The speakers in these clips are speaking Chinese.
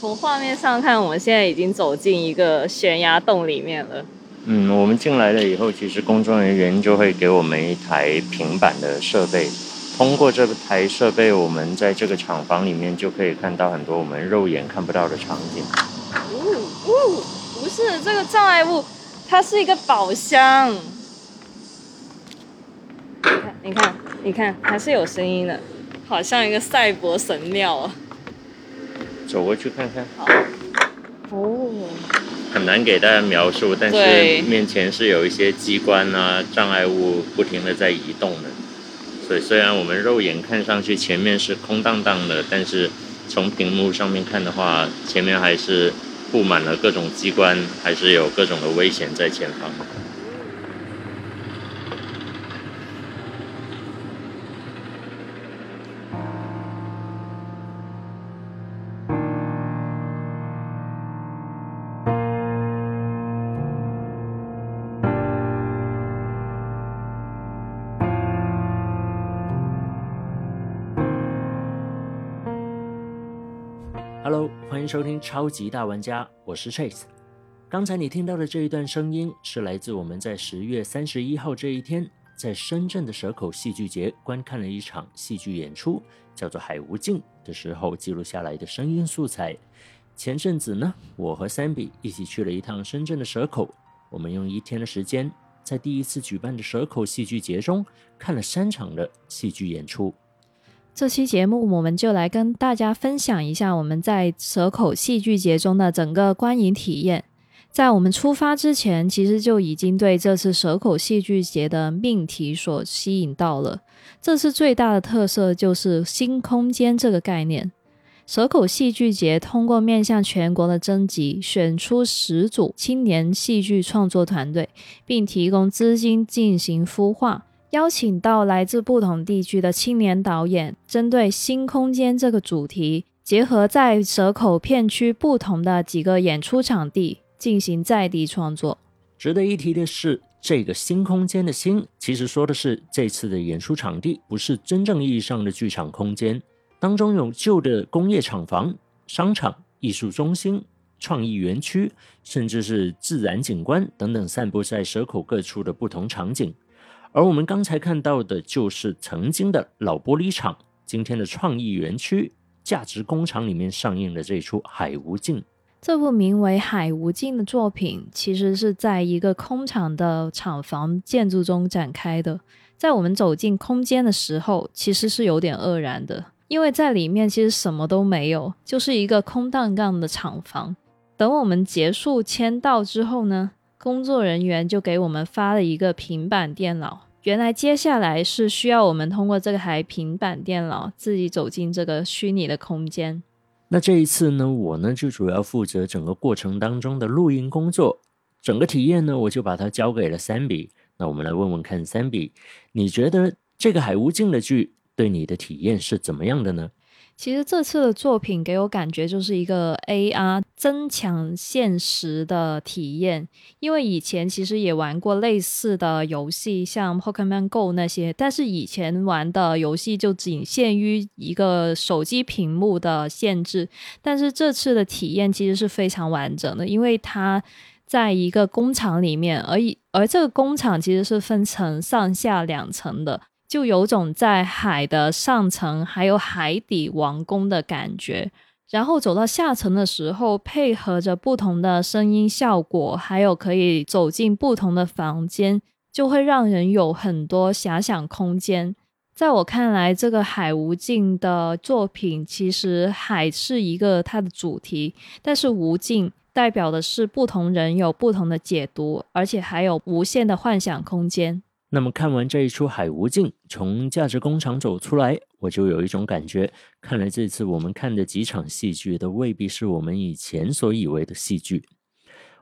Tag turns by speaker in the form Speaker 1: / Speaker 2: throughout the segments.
Speaker 1: 从画面上看，我们现在已经走进一个悬崖洞里面了。
Speaker 2: 嗯，我们进来了以后，其实工作人员就会给我们一台平板的设备。通过这台设备，我们在这个厂房里面就可以看到很多我们肉眼看不到的场景。
Speaker 1: 呜呜，不是这个障碍物，它是一个宝箱。你看，你看，你看，还是有声音的，好像一个赛博神庙啊。
Speaker 2: 走过去看看。
Speaker 1: 好。哦。
Speaker 2: 很难给大家描述，但是面前是有一些机关啊、障碍物不停的在移动的。所以虽然我们肉眼看上去前面是空荡荡的，但是从屏幕上面看的话，前面还是布满了各种机关，还是有各种的危险在前方。
Speaker 3: 欢迎收听超级大玩家，我是 Chase。刚才你听到的这一段声音是来自我们在十月三十一号这一天，在深圳的蛇口戏剧节观看了一场戏剧演出，叫做《海无尽》的时候记录下来的声音素材。前阵子呢，我和 Sammy 一起去了一趟深圳的蛇口，我们用一天的时间，在第一次举办的蛇口戏剧节中看了三场的戏剧演出。
Speaker 4: 这期节目，我们就来跟大家分享一下我们在蛇口戏剧节中的整个观影体验。在我们出发之前，其实就已经对这次蛇口戏剧节的命题所吸引到了。这次最大的特色就是新空间这个概念。蛇口戏剧节通过面向全国的征集，选出十组青年戏剧创作团队，并提供资金进行孵化。邀请到来自不同地区的青年导演，针对新空间这个主题，结合在蛇口片区不同的几个演出场地进行在地创作。
Speaker 3: 值得一提的是，这个新空间的“新”其实说的是这次的演出场地不是真正意义上的剧场空间，当中有旧的工业厂房、商场、艺术中心、创意园区，甚至是自然景观等等，散布在蛇口各处的不同场景。而我们刚才看到的，就是曾经的老玻璃厂，今天的创意园区、价值工厂里面上映的这出《海无尽》。
Speaker 4: 这部名为《海无尽》的作品，其实是在一个空场的厂房建筑中展开的。在我们走进空间的时候，其实是有点愕然的，因为在里面其实什么都没有，就是一个空荡荡的厂房。等我们结束签到之后呢？工作人员就给我们发了一个平板电脑，原来接下来是需要我们通过这台平板电脑自己走进这个虚拟的空间。
Speaker 3: 那这一次呢，我呢就主要负责整个过程当中的录音工作，整个体验呢我就把它交给了 Sammy。那我们来问问看，，Sammy，，你觉得这个海无尽的剧对你的体验是怎么样的呢？
Speaker 4: 其实这次的作品给我感觉就是一个 AR 增强现实的体验，因为以前其实也玩过类似的游戏，像 Pokemon Go 那些，但是以前玩的游戏就仅限于一个手机屏幕的限制，但是这次的体验其实是非常完整的，因为它在一个工厂里面，而而这个工厂其实是分成上下两层的。就有种在海的上层还有海底王宫的感觉，然后走到下层的时候，配合着不同的声音效果，还有可以走进不同的房间，就会让人有很多遐想空间。在我看来，这个海无尽的作品，其实海是一个它的主题，但是无尽代表的是不同人有不同的解读，而且还有无限的幻想空间。
Speaker 3: 那么看完这一出《海无尽》，从价值工厂走出来，我就有一种感觉，看来这次我们看的几场戏剧都未必是我们以前所以为的戏剧。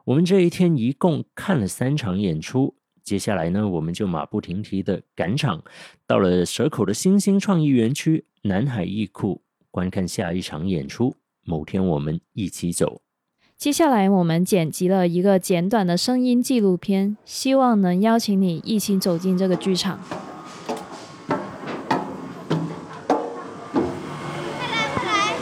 Speaker 3: 我们这一天一共看了三场演出，接下来呢，我们就马不停蹄的赶场，到了蛇口的新兴创意园区南海艺库观看下一场演出。某天我们一起走。
Speaker 4: 接下来，我们剪辑了一个简短的声音纪录片，希望能邀请你一起走进这个剧场。
Speaker 5: 快来快来！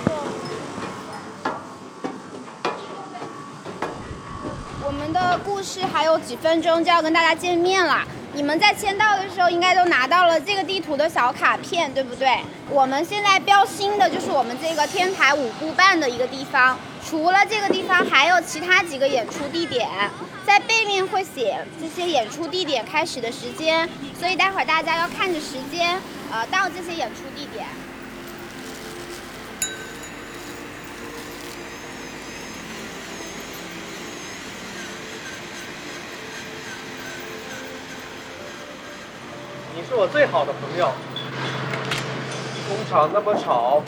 Speaker 5: 我们的故事还有几分钟就要跟大家见面了。你们在签到的时候应该都拿到了这个地图的小卡片，对不对？我们现在标新的就是我们这个天台五步半的一个地方。除了这个地方，还有其他几个演出地点，在背面会写这些演出地点开始的时间，所以待会儿大家要看着时间，呃，到这些演出地点。
Speaker 6: 是我最好的朋友。工厂那么吵，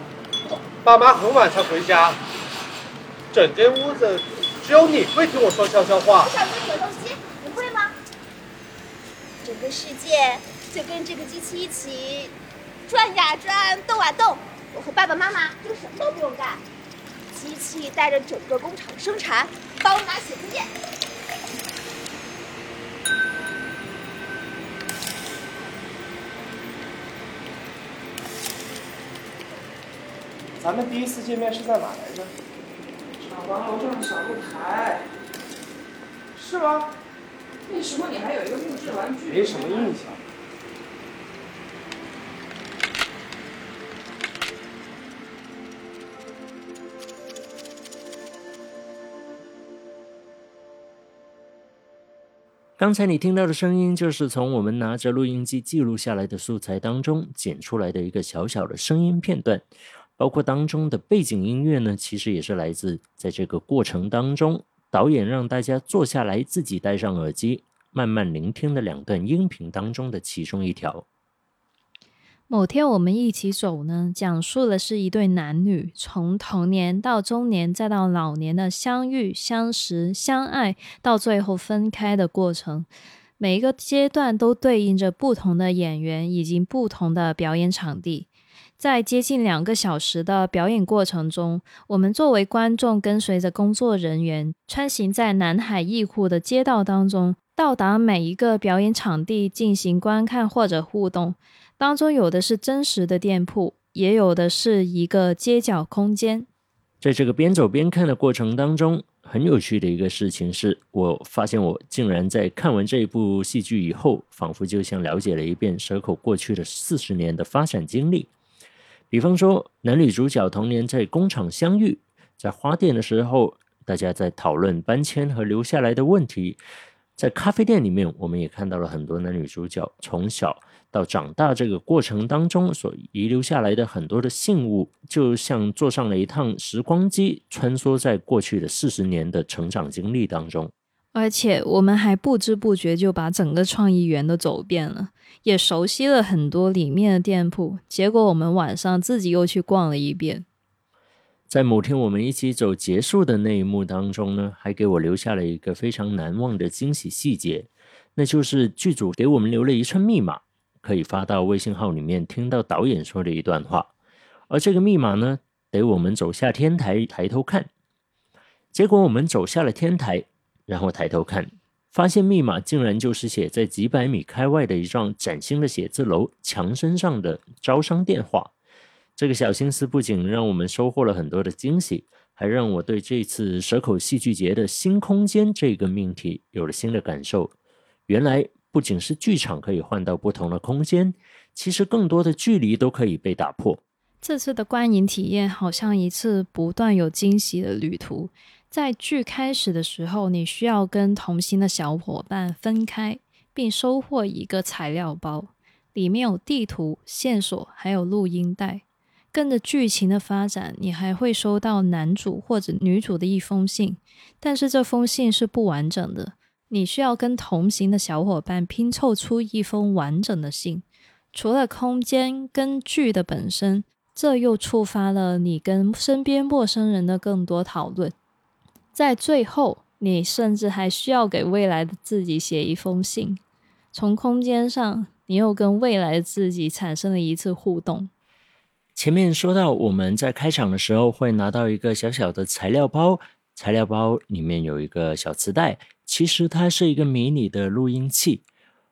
Speaker 6: 爸妈很晚才回家。整间屋子只有你会听我说悄悄话。
Speaker 5: 小鸡有东西，你会吗？整个世界就跟这个机器一起转呀转，动啊动。我和爸爸妈妈就什么都不用干，机器带着整个工厂生产，帮我拿写字件。
Speaker 6: 咱们第一次见面是在哪来着？
Speaker 7: 王楼上的小露台，
Speaker 6: 是吗？
Speaker 7: 那时候你还有一个木质玩具。
Speaker 6: 没什么印象。
Speaker 3: 刚才你听到的声音，就是从我们拿着录音机记录下来的素材当中剪出来的一个小小的声音片段。包括当中的背景音乐呢，其实也是来自在这个过程当中，导演让大家坐下来，自己戴上耳机，慢慢聆听的两段音频当中的其中一条。
Speaker 4: 某天我们一起走呢，讲述的是一对男女从童年到中年再到老年的相遇、相识、相爱，到最后分开的过程。每一个阶段都对应着不同的演员以及不同的表演场地。在接近两个小时的表演过程中，我们作为观众，跟随着工作人员穿行在南海艺库的街道当中，到达每一个表演场地进行观看或者互动。当中有的是真实的店铺，也有的是一个街角空间。
Speaker 3: 在这个边走边看的过程当中，很有趣的一个事情是，我发现我竟然在看完这一部戏剧以后，仿佛就像了解了一遍蛇口过去的四十年的发展经历。比方说，男女主角童年在工厂相遇，在花店的时候，大家在讨论搬迁和留下来的问题；在咖啡店里面，我们也看到了很多男女主角从小到长大这个过程当中所遗留下来的很多的信物，就像坐上了一趟时光机，穿梭在过去的四十年的成长经历当中。
Speaker 4: 而且我们还不知不觉就把整个创意园都走遍了，也熟悉了很多里面的店铺。结果我们晚上自己又去逛了一遍。
Speaker 3: 在某天我们一起走结束的那一幕当中呢，还给我留下了一个非常难忘的惊喜细节，那就是剧组给我们留了一串密码，可以发到微信号里面听到导演说的一段话。而这个密码呢，得我们走下天台抬头看。结果我们走下了天台。然后抬头看，发现密码竟然就是写在几百米开外的一幢崭新的写字楼墙身上的招商电话。这个小心思不仅让我们收获了很多的惊喜，还让我对这次蛇口戏剧节的新空间这个命题有了新的感受。原来不仅是剧场可以换到不同的空间，其实更多的距离都可以被打破。
Speaker 4: 这次的观影体验好像一次不断有惊喜的旅途。在剧开始的时候，你需要跟同行的小伙伴分开，并收获一个材料包，里面有地图、线索，还有录音带。跟着剧情的发展，你还会收到男主或者女主的一封信，但是这封信是不完整的，你需要跟同行的小伙伴拼凑出一封完整的信。除了空间跟剧的本身，这又触发了你跟身边陌生人的更多讨论。在最后，你甚至还需要给未来的自己写一封信。从空间上，你又跟未来的自己产生了一次互动。
Speaker 3: 前面说到，我们在开场的时候会拿到一个小小的材料包，材料包里面有一个小磁带，其实它是一个迷你的录音器。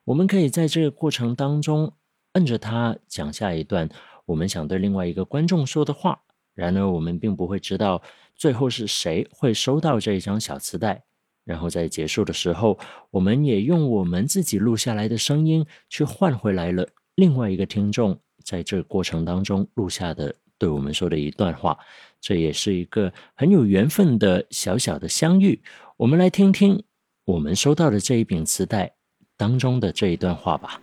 Speaker 3: 我们可以在这个过程当中摁着它讲下一段我们想对另外一个观众说的话。然而，我们并不会知道。最后是谁会收到这一张小磁带？然后在结束的时候，我们也用我们自己录下来的声音去换回来了另外一个听众在这过程当中录下的对我们说的一段话。这也是一个很有缘分的小小的相遇。我们来听听我们收到的这一柄磁带当中的这一段话吧。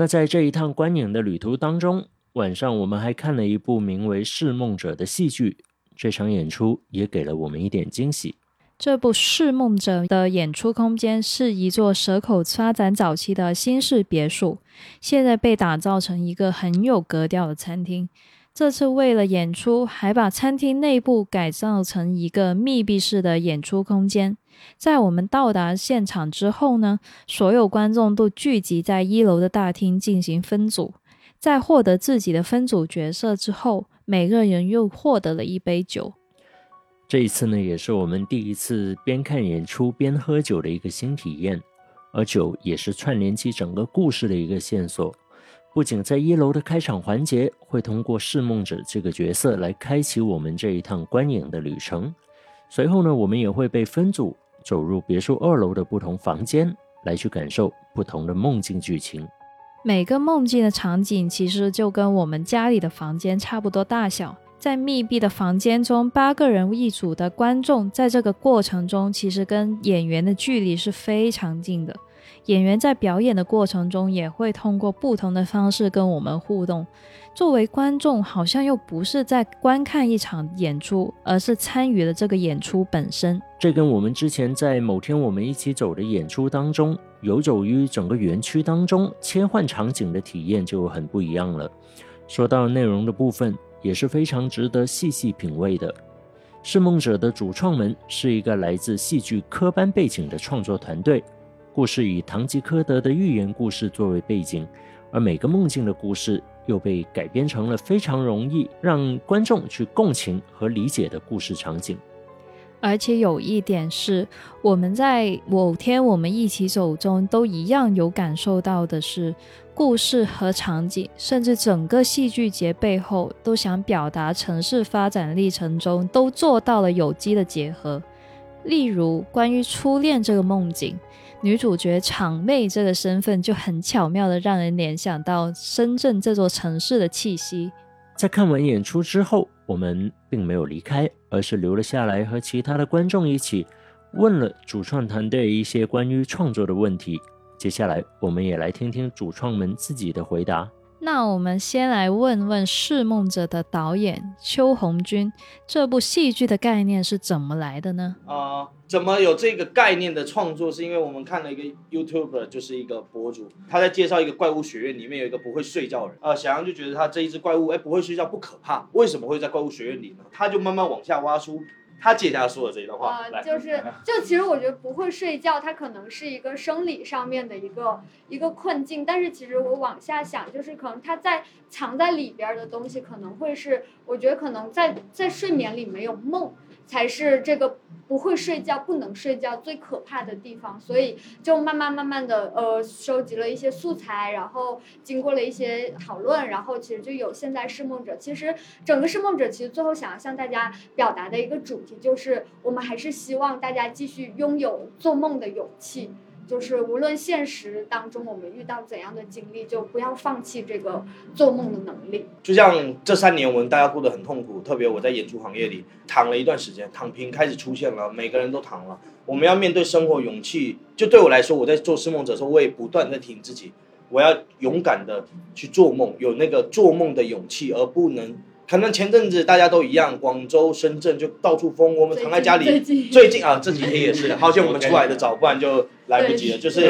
Speaker 3: 那在这一趟观影的旅途当中，晚上我们还看了一部名为《释梦者》的戏剧。这场演出也给了我们一点惊喜。
Speaker 4: 这部《释梦者》的演出空间是一座蛇口发展早期的新式别墅，现在被打造成一个很有格调的餐厅。这次为了演出，还把餐厅内部改造成一个密闭式的演出空间。在我们到达现场之后呢，所有观众都聚集在一楼的大厅进行分组。在获得自己的分组角色之后，每个人又获得了一杯酒。
Speaker 3: 这一次呢，也是我们第一次边看演出边喝酒的一个新体验，而酒也是串联起整个故事的一个线索。不仅在一楼的开场环节会通过释梦者这个角色来开启我们这一趟观影的旅程，随后呢，我们也会被分组走入别墅二楼的不同房间，来去感受不同的梦境剧情。
Speaker 4: 每个梦境的场景其实就跟我们家里的房间差不多大小，在密闭的房间中，八个人一组的观众在这个过程中，其实跟演员的距离是非常近的。演员在表演的过程中，也会通过不同的方式跟我们互动。作为观众，好像又不是在观看一场演出，而是参与了这个演出本身。
Speaker 3: 这跟我们之前在某天我们一起走的演出当中，游走于整个园区当中切换场景的体验就很不一样了。说到内容的部分，也是非常值得细细品味的。释梦者的主创们是一个来自戏剧科班背景的创作团队。故事以堂吉诃德的寓言故事作为背景，而每个梦境的故事又被改编成了非常容易让观众去共情和理解的故事场景。
Speaker 4: 而且有一点是，我们在某天我们一起走中都一样有感受到的是，故事和场景，甚至整个戏剧节背后都想表达城市发展历程中都做到了有机的结合。例如关于初恋这个梦境。女主角场妹这个身份就很巧妙的让人联想到深圳这座城市的气息。
Speaker 3: 在看完演出之后，我们并没有离开，而是留了下来和其他的观众一起问了主创团队一些关于创作的问题。接下来，我们也来听听主创们自己的回答。
Speaker 4: 那我们先来问问《释梦者》的导演邱红军，这部戏剧的概念是怎么来的呢？
Speaker 8: 啊，怎么有这个概念的创作？是因为我们看了一个 YouTube，就是一个博主，他在介绍一个怪物学院里面有一个不会睡觉的人。啊，小杨就觉得他这一只怪物，哎，不会睡觉不可怕，为什么会在怪物学院里呢？他就慢慢往下挖出。他接下来说的这一段话，
Speaker 9: 呃，就是，就其实我觉得不会睡觉，它可能是一个生理上面的一个一个困境，但是其实我往下想，就是可能它在藏在里边的东西，可能会是，我觉得可能在在睡眠里没有梦。才是这个不会睡觉、不能睡觉最可怕的地方，所以就慢慢慢慢的呃收集了一些素材，然后经过了一些讨论，然后其实就有现在释梦者。其实整个释梦者其实最后想要向大家表达的一个主题就是，我们还是希望大家继续拥有做梦的勇气。就是无论现实当中我们遇到怎样的经历，就不要放弃这个做梦的能力。
Speaker 8: 就像这三年，我们大家过得很痛苦，特别我在演出行业里躺了一段时间，躺平开始出现了，每个人都躺了。我们要面对生活，勇气。就对我来说，我在做失梦者时候，我也不断在提醒自己，我要勇敢的去做梦，有那个做梦的勇气，而不能。可能前阵子大家都一样，广州、深圳就到处封，我们躺在家里。
Speaker 9: 最近
Speaker 8: 最近啊，这几天也是，好像我们出来的早，不然就来不及了。就是，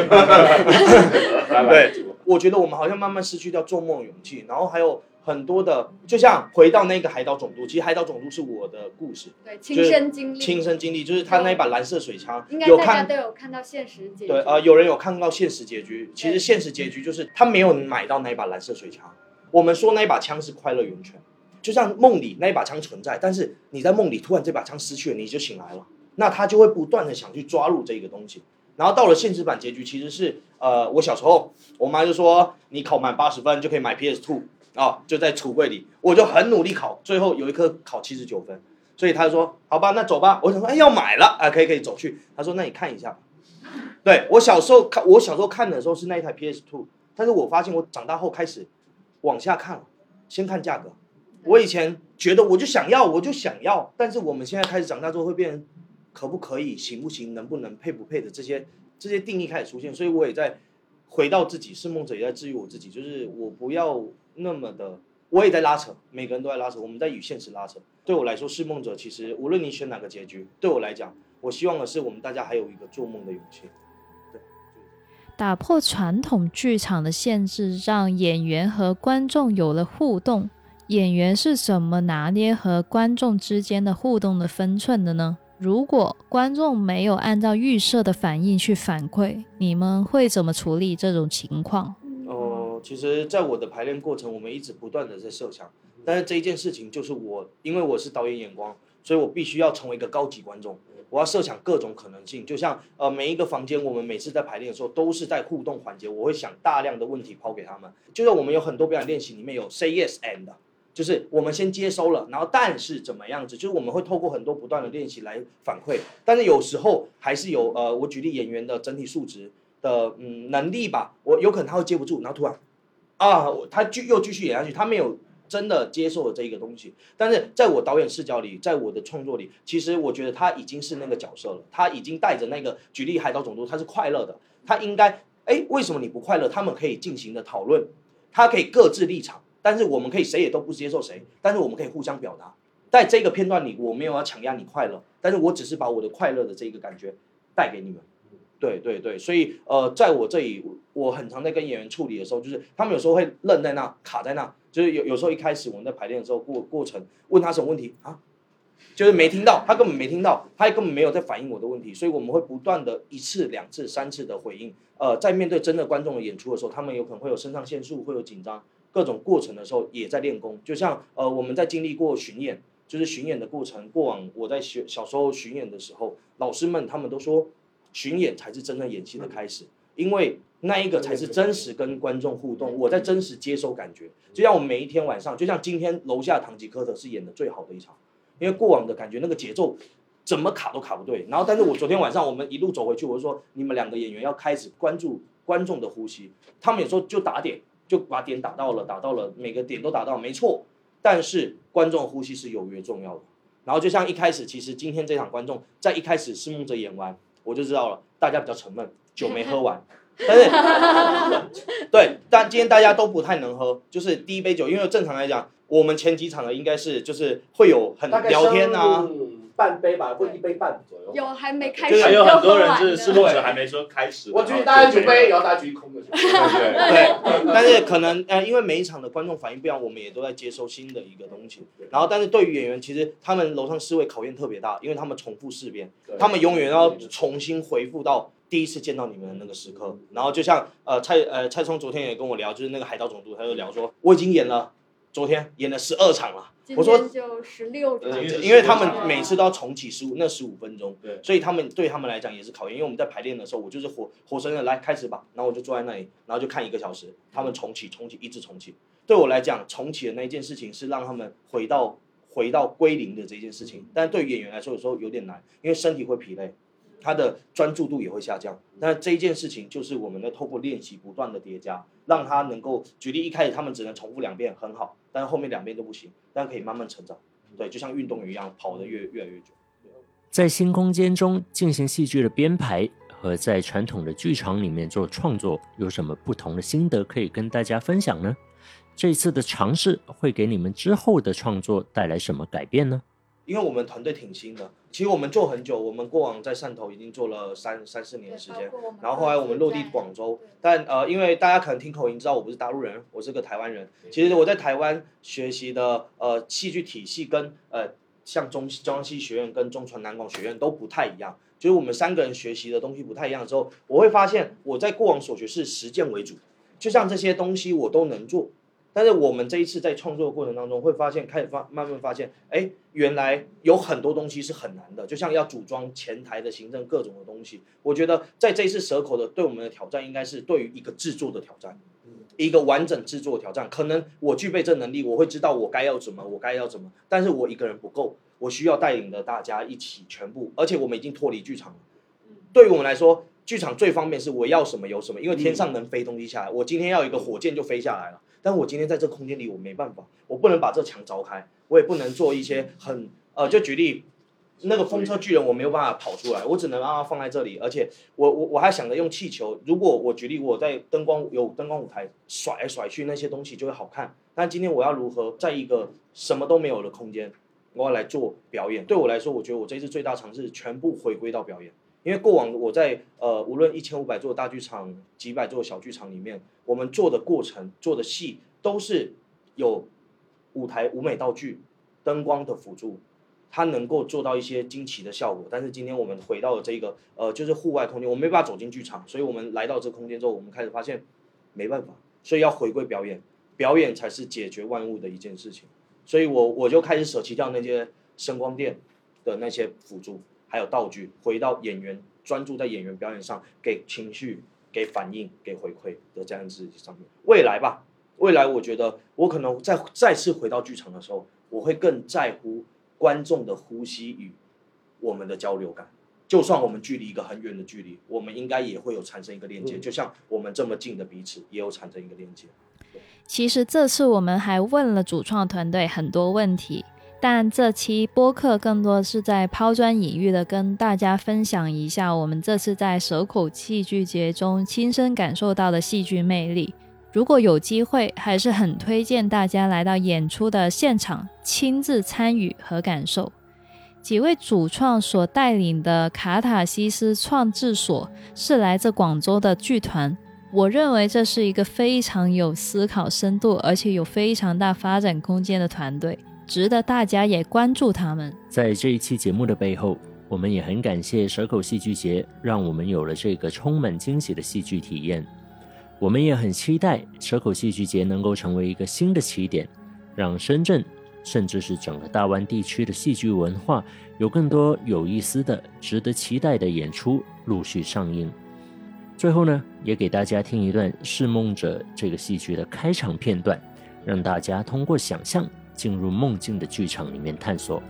Speaker 8: 对，我觉得我们好像慢慢失去掉做梦的勇气，然后还有很多的，就像回到那个海岛总督，其实海岛总督是我的故事，
Speaker 9: 对亲身经历，
Speaker 8: 亲身经历，就是他那一把蓝色水枪，
Speaker 9: 应该大家
Speaker 8: 有看
Speaker 9: 都有看到现实结局。
Speaker 8: 对，呃，有人有看到现实结局，其实现实结局就是他没有买到那一把蓝色水枪。我们说那一把枪是快乐源泉，就像梦里那一把枪存在，但是你在梦里突然这把枪失去了，你就醒来了，那他就会不断的想去抓住这个东西。然后到了现实版结局，其实是呃，我小时候我妈就说你考满八十分就可以买 PS Two 啊，就在橱柜里，我就很努力考，最后有一科考七十九分，所以他就说好吧，那走吧。我想说哎要买了啊，可以可以走去。他说那你看一下。对我小时候看，我小时候看的时候是那一台 PS Two，但是我发现我长大后开始往下看了，先看价格。我以前觉得我就想要，我就想要，但是我们现在开始长大之后会变成可不可以、行不行、能不能、配不配的这些这些定义开始出现，所以我也在回到自己，是梦者也在治愈我自己，就是我不要那么的，我也在拉扯，每个人都在拉扯，我们在与现实拉扯。对我来说，是梦者其实无论你选哪个结局，对我来讲，我希望的是我们大家还有一个做梦的勇气。
Speaker 4: 打破传统剧场的限制，让演员和观众有了互动。演员是怎么拿捏和观众之间的互动的分寸的呢？如果观众没有按照预设的反应去反馈，你们会怎么处理这种情况？
Speaker 8: 哦、其实，在我的排练过程，我们一直不断的在设想，但是这一件事情就是我，因为我是导演眼光，所以我必须要成为一个高级观众，我要设想各种可能性。就像呃，每一个房间，我们每次在排练的时候都是在互动环节，我会想大量的问题抛给他们。就像我们有很多表演练习里面有 say yes and，就是我们先接收了，然后但是怎么样子，就是我们会透过很多不断的练习来反馈，但是有时候还是有呃，我举例演员的整体素质的嗯能力吧，我有可能他会接不住，然后突然啊，他继又继续演下去，他没有真的接受了这一个东西，但是在我导演视角里，在我的创作里，其实我觉得他已经是那个角色了，他已经带着那个举例海岛总督，他是快乐的，他应该哎为什么你不快乐？他们可以进行的讨论，他可以各自立场。但是我们可以谁也都不接受谁，但是我们可以互相表达。在这个片段里，我没有要强压你快乐，但是我只是把我的快乐的这个感觉带给你们。对对对，所以呃，在我这里，我很常在跟演员处理的时候，就是他们有时候会愣在那，卡在那，就是有有时候一开始我们在排练的时候过过程，问他什么问题啊，就是没听到，他根本没听到，他也根本没有在反映我的问题，所以我们会不断的一次、两次、三次的回应。呃，在面对真的观众的演出的时候，他们有可能会有肾上腺素，会有紧张。各种过程的时候也在练功，就像呃我们在经历过巡演，就是巡演的过程。过往我在学小时候巡演的时候，老师们他们都说，巡演才是真正演戏的开始，因为那一个才是真实跟观众互动，我在真实接收感觉。就像我每一天晚上，就像今天楼下唐吉诃德是演的最好的一场，因为过往的感觉那个节奏怎么卡都卡不对。然后但是我昨天晚上我们一路走回去，我就说你们两个演员要开始关注观众的呼吸，他们有时候就打点。就把点打到了，打到了，每个点都打到，没错。但是观众呼吸是有约重要的。然后就像一开始，其实今天这场观众在一开始是梦者演完，我就知道了，大家比较沉闷，酒没喝完。但是，对，但今天大家都不太能喝，就是第一杯酒，因为正常来讲，我们前几场的应该是就是会有很聊天啊。
Speaker 6: 半杯吧，或一杯半左右。
Speaker 9: 有还没开始，
Speaker 2: 就是还有很多人是是梦者还没说开始。
Speaker 6: 我举大家举杯，然后大家举空的。对
Speaker 2: 对
Speaker 8: 对，但是可能呃，因为每一场的观众反应不一样，我们也都在接收新的一个东西。然后，但是对于演员，其实他们楼上四位考验特别大，因为他们重复四遍，他们永远要重新回复到第一次见到你们的那个时刻。然后就像呃蔡呃蔡聪昨天也跟我聊，就是那个海盗总督，他就聊说，我已经演了，昨天演了十二场了。我说
Speaker 9: 就十六场，
Speaker 8: 呃，因为他们每次都要重启十五那十五分钟，
Speaker 2: 对，
Speaker 8: 所以他们对他们来讲也是考验。因为我们在排练的时候，我就是活活生生来开始吧，然后我就坐在那里，然后就看一个小时，他们重启重启一直重启。对我来讲，重启的那一件事情是让他们回到回到归零的这件事情，但是对于演员来说，有时候有点难，因为身体会疲累。他的专注度也会下降。那这一件事情就是我们的透过练习不断的叠加，让他能够举例，一开始他们只能重复两遍很好，但是后面两边都不行，但可以慢慢成长。对，就像运动员一样，跑得越越来越久。
Speaker 3: 在新空间中进行戏剧的编排，和在传统的剧场里面做创作，有什么不同的心得可以跟大家分享呢？这次的尝试会给你们之后的创作带来什么改变呢？
Speaker 8: 因为我们团队挺新的，其实我们做很久，我们过往在汕头已经做了三三四年的时间，然后后来我们落地广州，但呃，因为大家可能听口音知道我不是大陆人，我是个台湾人。其实我在台湾学习的呃戏剧体系跟呃。像中中央戏剧学院跟中传南广学院都不太一样，就是我们三个人学习的东西不太一样之后，我会发现我在过往所学是实践为主，就像这些东西我都能做，但是我们这一次在创作的过程当中会发现，开始发慢慢发现，哎，原来有很多东西是很难的，就像要组装前台的行政各种的东西，我觉得在这一次蛇口的对我们的挑战应该是对于一个制作的挑战。一个完整制作的挑战，可能我具备这能力，我会知道我该要怎么，我该要怎么，但是我一个人不够，我需要带领着大家一起全部，而且我们已经脱离剧场了。对于我们来说，剧场最方便是我要什么有什么，因为天上能飞东西下来，我今天要一个火箭就飞下来了，但我今天在这空间里我没办法，我不能把这墙凿开，我也不能做一些很呃，就举例。那个风车巨人我没有办法跑出来，我只能让它放在这里，而且我我我还想着用气球。如果我举例我在灯光有灯光舞台甩来甩去那些东西就会好看。但今天我要如何在一个什么都没有的空间，我要来做表演？对我来说，我觉得我这次最大尝试全部回归到表演。因为过往我在呃无论一千五百座大剧场、几百座小剧场里面，我们做的过程、做的戏都是有舞台舞美道具、灯光的辅助。它能够做到一些惊奇的效果，但是今天我们回到了这个呃，就是户外空间，我们没办法走进剧场，所以我们来到这空间之后，我们开始发现没办法，所以要回归表演，表演才是解决万物的一件事情，所以我我就开始舍弃掉那些声光电的那些辅助，还有道具，回到演员专注在演员表演上，给情绪、给反应、给回馈的这样子上面。未来吧，未来我觉得我可能再再次回到剧场的时候，我会更在乎。观众的呼吸与我们的交流感，就算我们距离一个很远的距离，我们应该也会有产生一个链接，就像我们这么近的彼此也有产生一个链接。
Speaker 4: 其实这次我们还问了主创团队很多问题，但这期播客更多是在抛砖引玉的跟大家分享一下我们这次在蛇口戏剧节中亲身感受到的戏剧魅力。如果有机会，还是很推荐大家来到演出的现场，亲自参与和感受。几位主创所带领的卡塔西斯创制所是来自广州的剧团，我认为这是一个非常有思考深度，而且有非常大发展空间的团队，值得大家也关注他们。
Speaker 3: 在这一期节目的背后，我们也很感谢蛇口戏剧节，让我们有了这个充满惊喜的戏剧体验。我们也很期待蛇口戏剧节能够成为一个新的起点，让深圳甚至是整个大湾地区的戏剧文化有更多有意思的、值得期待的演出陆续上映。最后呢，也给大家听一段《释梦者》这个戏剧的开场片段，让大家通过想象进入梦境的剧场里面探索。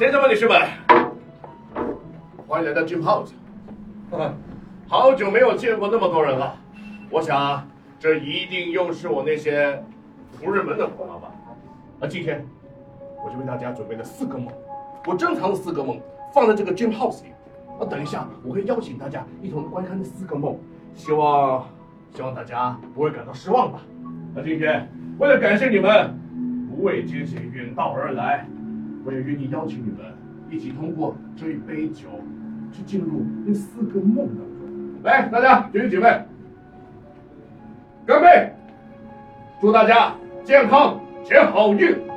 Speaker 10: 先生们、女士们，欢迎来到 Jim House。好久没有见过那么多人了，我想这一定又是我那些仆人们的功劳吧。那今天我就为大家准备了四个梦，我珍藏的四个梦放在这个 Jim House 里。那等一下我会邀请大家一同观看那四个梦，希望希望大家不会感到失望吧。那今天为了感谢你们不畏艰险远道而来。我也愿意邀请你们一起通过这一杯酒，去进入那四个梦当中。来，大家举起酒杯，干杯！祝大家健康、且好运。